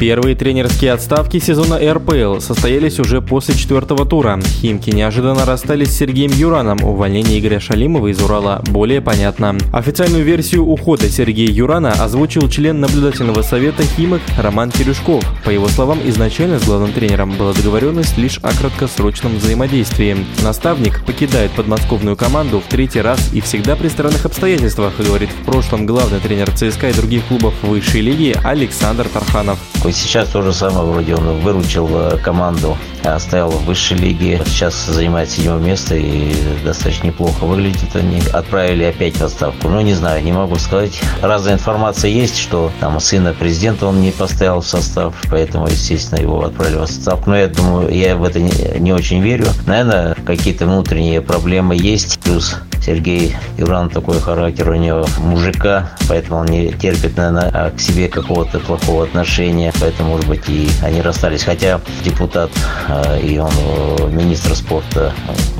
Первые тренерские отставки сезона РПЛ состоялись уже после четвертого тура. Химки неожиданно расстались с Сергеем Юраном. Увольнение Игоря Шалимова из Урала более понятно. Официальную версию ухода Сергея Юрана озвучил член наблюдательного совета Химок Роман Терешков. По его словам, изначально с главным тренером была договоренность лишь о краткосрочном взаимодействии. Наставник покидает подмосковную команду в третий раз и всегда при странных обстоятельствах, говорит в прошлом главный тренер ЦСКА и других клубов высшей лиги Александр Тарханов. И сейчас то же самое вроде он выручил э, команду, оставил в высшей лиге. Сейчас занимает седьмое место и достаточно неплохо выглядит. Они отправили опять в отставку. Ну, не знаю, не могу сказать. Разная информация есть, что там сына президента он не поставил в состав, поэтому, естественно, его отправили в отставку. Но я думаю, я в это не, очень верю. Наверное, какие-то внутренние проблемы есть. Плюс Сергей Юран такой характер у него мужика, поэтому он не терпит, наверное, к себе какого-то плохого отношения, поэтому, может быть, и они расстались. Хотя депутат э, и он э, министр спорта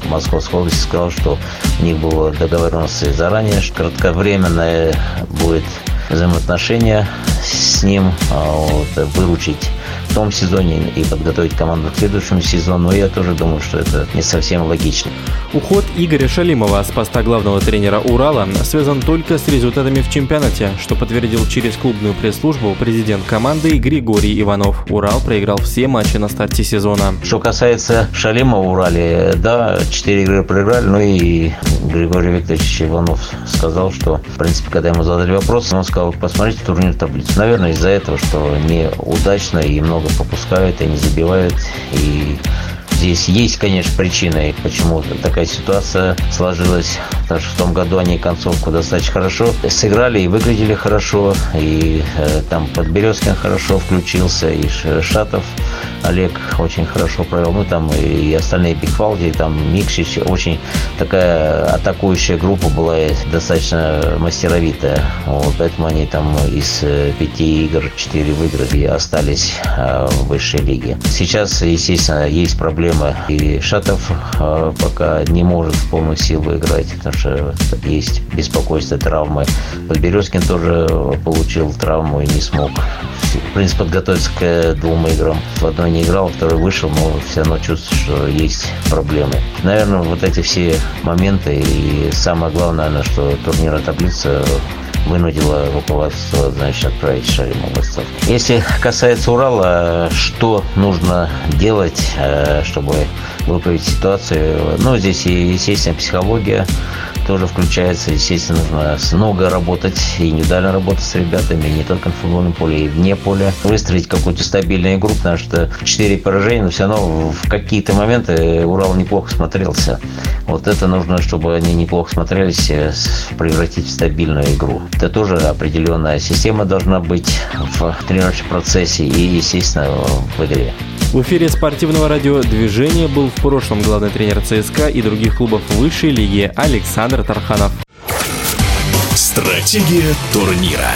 Московской области сказал, что у них было договоренность заранее, что кратковременное будет взаимоотношения с ним, вот, выручить в том сезоне и подготовить команду к следующему сезону. Но я тоже думаю, что это не совсем логично. Уход Игоря Шалимова с поста главного тренера Урала связан только с результатами в чемпионате, что подтвердил через клубную пресс-службу президент команды Григорий Иванов. Урал проиграл все матчи на старте сезона. Что касается Шалимова в Урале, да, 4 игры проиграли, ну и Григорий Викторович Иванов сказал, что, в принципе, когда ему задали вопрос, он сказал, посмотрите турнир таблицу. Наверное, из-за этого, что неудачно и много много пропускают и не забивают. И здесь есть, конечно, причины, почему такая ситуация сложилась. Потому что в том году они концовку достаточно хорошо сыграли и выглядели хорошо. И э, там Подберезкин хорошо включился, и Шатов Олег очень хорошо провел. Ну, там и остальные Бигфалди, и там Микшич. Очень такая атакующая группа была достаточно мастеровитая. Вот, поэтому они там из э, пяти игр четыре выиграли и остались э, в высшей лиге. Сейчас, естественно, есть проблемы. И Шатов э, пока не может в полную силу играть, потому что есть беспокойство травмы. Подберезкин тоже получил травму и не смог в принципе, подготовиться к двум играм. В одной не играл, второй вышел, но все равно чувствую, что есть проблемы. Наверное, вот эти все моменты и самое главное, наверное, что турнирная таблица вынудила руководство, значит, отправить Шарима в отставку. Если касается Урала, что нужно делать, э, чтобы выправить ситуацию? Ну, здесь, естественно, психология, тоже включается. Естественно, много работать, и индивидуально работать с ребятами, не только на футбольном поле, и вне поля. Выстроить какую-то стабильную игру, потому что 4 поражения, но все равно в какие-то моменты Урал неплохо смотрелся. Вот это нужно, чтобы они неплохо смотрелись, э, превратить в стабильную игру. Это тоже определенная система должна быть в тренировочном процессе и, естественно, в игре. В эфире спортивного радиодвижения был в прошлом главный тренер ЦСКА и других клубов высшей лиги Александр Тарханов. Стратегия турнира.